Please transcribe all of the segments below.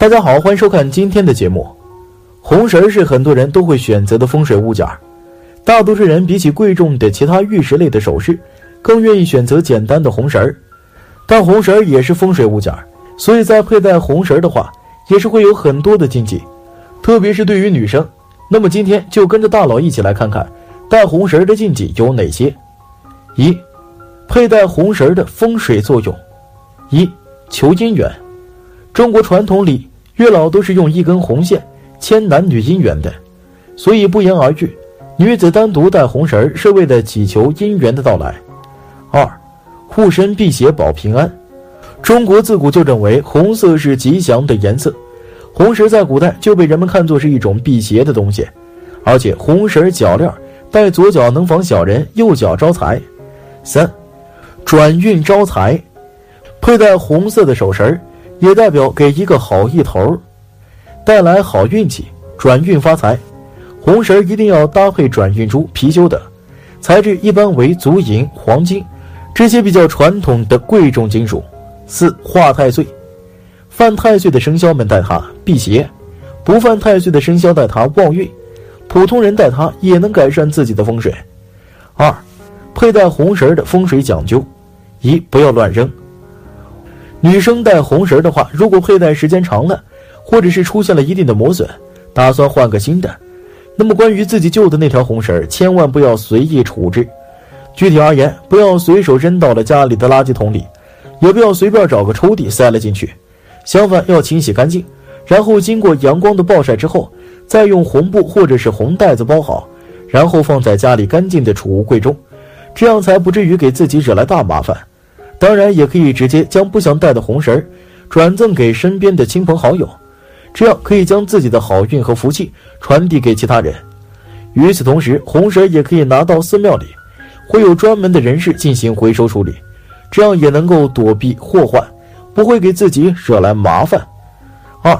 大家好，欢迎收看今天的节目。红绳是很多人都会选择的风水物件大多数人比起贵重的其他玉石类的首饰，更愿意选择简单的红绳但红绳也是风水物件所以在佩戴红绳的话，也是会有很多的禁忌，特别是对于女生。那么今天就跟着大佬一起来看看戴红绳的禁忌有哪些。一、佩戴红绳的风水作用。一、求姻缘。中国传统里。月老都是用一根红线牵男女姻缘的，所以不言而喻，女子单独戴红绳是为了祈求姻缘的到来。二，护身辟邪保平安。中国自古就认为红色是吉祥的颜色，红绳在古代就被人们看作是一种辟邪的东西，而且红绳脚链戴左脚能防小人，右脚招财。三，转运招财，佩戴红色的手绳。也代表给一个好意头，带来好运气、转运发财。红绳一定要搭配转运珠、貔貅等，材质一般为足银、黄金这些比较传统的贵重金属。四化太岁，犯太岁的生肖们戴它辟邪，不犯太岁的生肖戴它旺运，普通人戴它也能改善自己的风水。二，佩戴红绳的风水讲究：一不要乱扔。女生戴红绳的话，如果佩戴时间长了，或者是出现了一定的磨损，打算换个新的，那么关于自己旧的那条红绳，千万不要随意处置。具体而言，不要随手扔到了家里的垃圾桶里，也不要随便找个抽屉塞了进去。相反，要清洗干净，然后经过阳光的暴晒之后，再用红布或者是红袋子包好，然后放在家里干净的储物柜中，这样才不至于给自己惹来大麻烦。当然，也可以直接将不想戴的红绳转赠给身边的亲朋好友，这样可以将自己的好运和福气传递给其他人。与此同时，红绳也可以拿到寺庙里，会有专门的人士进行回收处理，这样也能够躲避祸患，不会给自己惹来麻烦。二，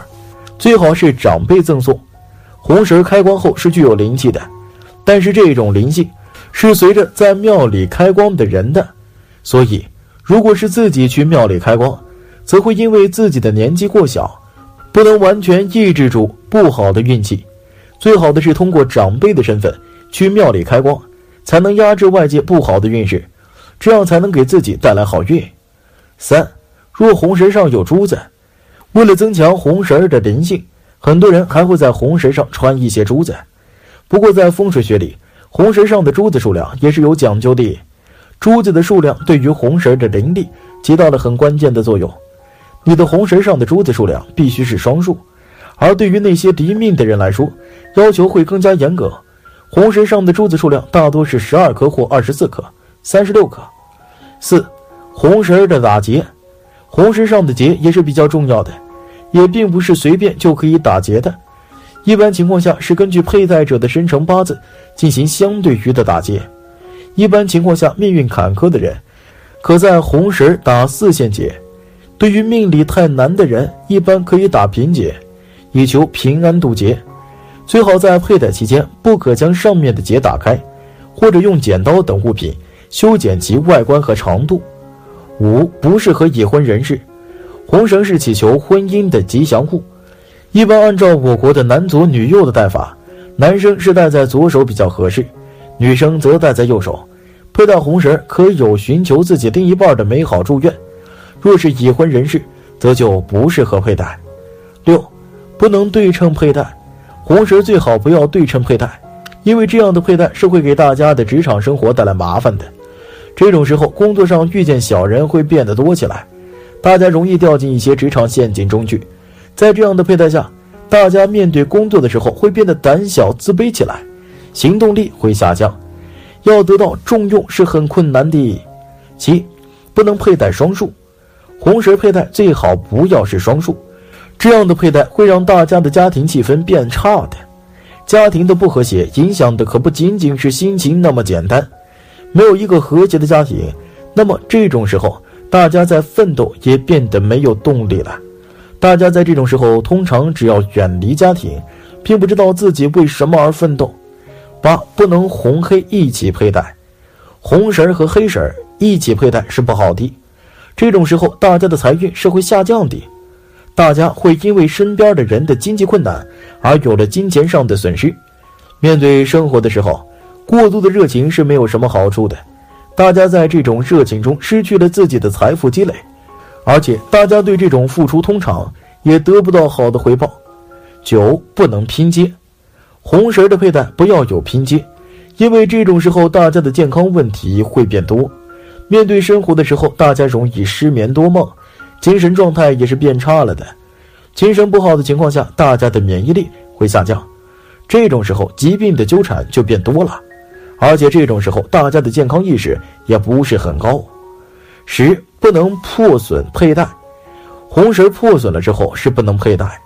最好是长辈赠送红绳，开光后是具有灵气的，但是这种灵气是随着在庙里开光的人的，所以。如果是自己去庙里开光，则会因为自己的年纪过小，不能完全抑制住不好的运气。最好的是通过长辈的身份去庙里开光，才能压制外界不好的运势，这样才能给自己带来好运。三，若红绳上有珠子，为了增强红绳的灵性，很多人还会在红绳上穿一些珠子。不过在风水学里，红绳上的珠子数量也是有讲究的。珠子的数量对于红绳的灵力起到了很关键的作用。你的红绳上的珠子数量必须是双数，而对于那些敌命的人来说，要求会更加严格。红绳上的珠子数量大多是十二颗或二十四颗、三十六颗。四，红绳的打结，红绳上的结也是比较重要的，也并不是随便就可以打结的。一般情况下是根据佩戴者的生辰八字进行相对于的打结。一般情况下，命运坎坷的人，可在红绳打四线结；对于命理太难的人，一般可以打平结，以求平安渡劫。最好在佩戴期间，不可将上面的结打开，或者用剪刀等物品修剪其外观和长度。五不适合已婚人士，红绳是祈求婚姻的吉祥物，一般按照我国的男左女右的戴法，男生是戴在左手比较合适。女生则戴在右手，佩戴红绳可有寻求自己另一半的美好祝愿。若是已婚人士，则就不适合佩戴。六，不能对称佩戴，红绳最好不要对称佩戴，因为这样的佩戴是会给大家的职场生活带来麻烦的。这种时候，工作上遇见小人会变得多起来，大家容易掉进一些职场陷阱中去。在这样的佩戴下，大家面对工作的时候会变得胆小自卑起来。行动力会下降，要得到重用是很困难的。七，不能佩戴双数，红绳佩戴最好不要是双数，这样的佩戴会让大家的家庭气氛变差的。家庭的不和谐影响的可不仅仅是心情那么简单，没有一个和谐的家庭，那么这种时候大家在奋斗也变得没有动力了。大家在这种时候通常只要远离家庭，并不知道自己为什么而奋斗。八不能红黑一起佩戴，红绳和黑绳一起佩戴是不好的。这种时候，大家的财运是会下降的。大家会因为身边的人的经济困难而有了金钱上的损失。面对生活的时候，过度的热情是没有什么好处的。大家在这种热情中失去了自己的财富积累，而且大家对这种付出通常也得不到好的回报。九不能拼接，红绳的佩戴不要有拼接，因为这种时候大家的健康问题会变多。面对生活的时候，大家容易失眠多梦，精神状态也是变差了的。精神不好的情况下，大家的免疫力会下降，这种时候疾病的纠缠就变多了，而且这种时候大家的健康意识也不是很高。十不能破损佩戴，红绳破损了之后是不能佩戴。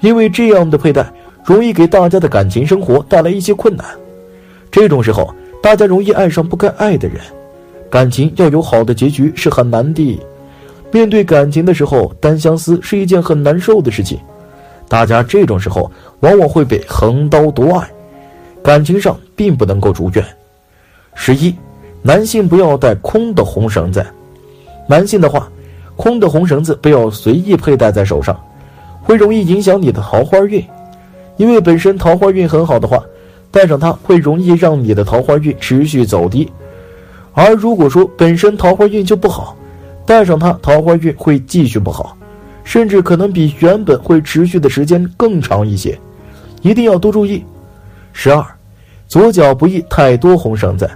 因为这样的佩戴容易给大家的感情生活带来一些困难，这种时候大家容易爱上不该爱的人，感情要有好的结局是很难的。面对感情的时候，单相思是一件很难受的事情，大家这种时候往往会被横刀夺爱，感情上并不能够如愿。十一，男性不要戴空的红绳子，男性的话，空的红绳子不要随意佩戴在手上。会容易影响你的桃花运，因为本身桃花运很好的话，带上它会容易让你的桃花运持续走低；而如果说本身桃花运就不好，带上它桃花运会继续不好，甚至可能比原本会持续的时间更长一些，一定要多注意。十二，左脚不宜太多红绳子，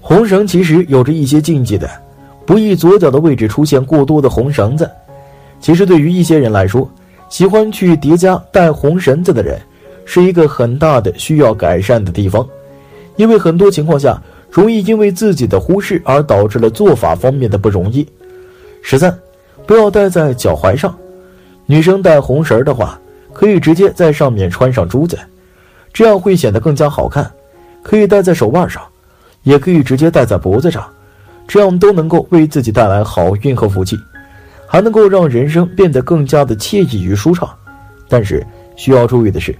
红绳其实有着一些禁忌的，不宜左脚的位置出现过多的红绳子。其实对于一些人来说，喜欢去叠加带红绳子的人，是一个很大的需要改善的地方，因为很多情况下容易因为自己的忽视而导致了做法方面的不容易。十三，不要戴在脚踝上，女生戴红绳的话，可以直接在上面穿上珠子，这样会显得更加好看。可以戴在手腕上，也可以直接戴在脖子上，这样都能够为自己带来好运和福气。还能够让人生变得更加的惬意与舒畅，但是需要注意的是，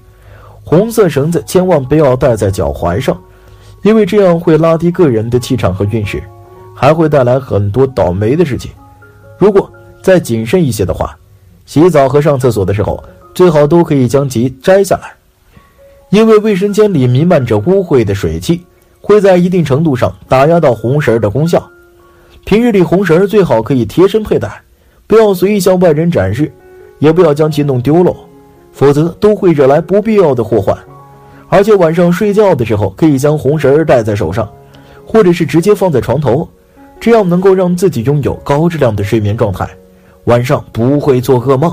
红色绳子千万不要戴在脚踝上，因为这样会拉低个人的气场和运势，还会带来很多倒霉的事情。如果再谨慎一些的话，洗澡和上厕所的时候最好都可以将其摘下来，因为卫生间里弥漫着污秽的水汽，会在一定程度上打压到红绳的功效。平日里红绳最好可以贴身佩戴。不要随意向外人展示，也不要将其弄丢了，否则都会惹来不必要的祸患。而且晚上睡觉的时候，可以将红绳戴在手上，或者是直接放在床头，这样能够让自己拥有高质量的睡眠状态，晚上不会做噩梦。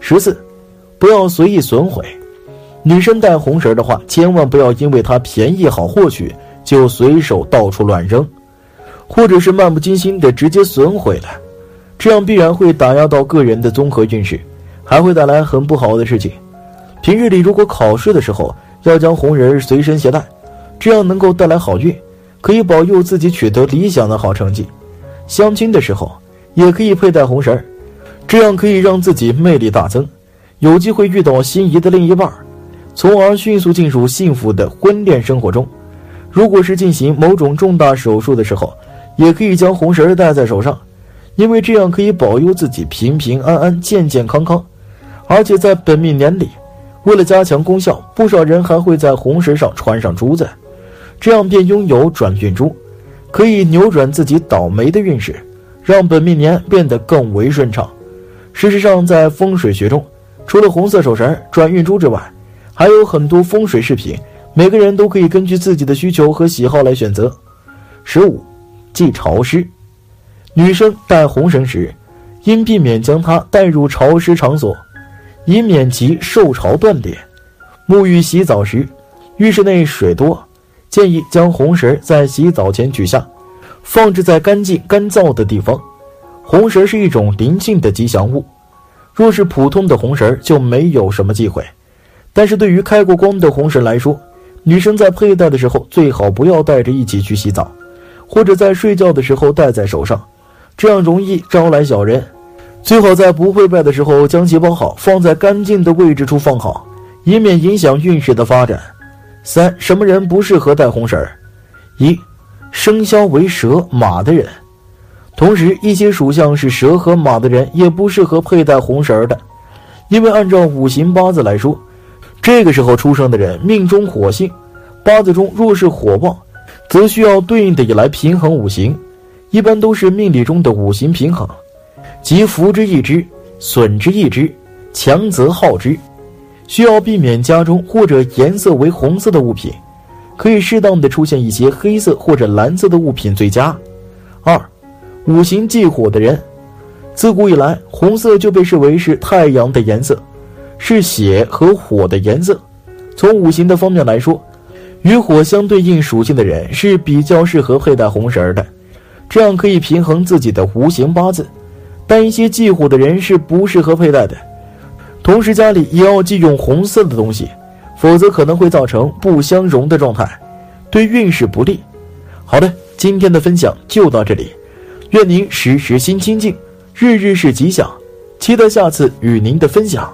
十四，不要随意损毁。女生戴红绳的话，千万不要因为它便宜好获取，就随手到处乱扔，或者是漫不经心的直接损毁了。这样必然会打压到个人的综合运势，还会带来很不好的事情。平日里如果考试的时候要将红人随身携带，这样能够带来好运，可以保佑自己取得理想的好成绩。相亲的时候也可以佩戴红绳，这样可以让自己魅力大增，有机会遇到心仪的另一半，从而迅速进入幸福的婚恋生活中。如果是进行某种重大手术的时候，也可以将红绳戴在手上。因为这样可以保佑自己平平安安、健健康康，而且在本命年里，为了加强功效，不少人还会在红绳上穿上珠子，这样便拥有转运珠，可以扭转自己倒霉的运势，让本命年变得更为顺畅。事实上，在风水学中，除了红色手绳、转运珠之外，还有很多风水饰品，每个人都可以根据自己的需求和喜好来选择。十五，忌潮湿。女生戴红绳时，应避免将它带入潮湿场所，以免其受潮断裂。沐浴洗澡时，浴室内水多，建议将红绳在洗澡前取下，放置在干净干燥的地方。红绳是一种灵性的吉祥物，若是普通的红绳就没有什么忌讳。但是对于开过光的红绳来说，女生在佩戴的时候最好不要带着一起去洗澡，或者在睡觉的时候戴在手上。这样容易招来小人，最好在不会拜的时候将其包好，放在干净的位置处放好，以免影响运势的发展。三、什么人不适合戴红绳儿？一、生肖为蛇马的人，同时，一些属相是蛇和马的人也不适合佩戴红绳儿的，因为按照五行八字来说，这个时候出生的人命中火性，八字中若是火旺，则需要对应的也来平衡五行，一般都是命理中的五行平衡，即福之一之，损之一之，强则耗之，需要避免家中或者颜色为红色的物品，可以适当的出现一些黑色或者蓝色的物品最佳。二。五行忌火的人，自古以来，红色就被视为是太阳的颜色，是血和火的颜色。从五行的方面来说，与火相对应属性的人是比较适合佩戴红绳的，这样可以平衡自己的五行八字。但一些忌火的人是不适合佩戴的。同时，家里也要忌用红色的东西，否则可能会造成不相容的状态，对运势不利。好的，今天的分享就到这里。愿您时时心清静，日日是吉祥，期待下次与您的分享。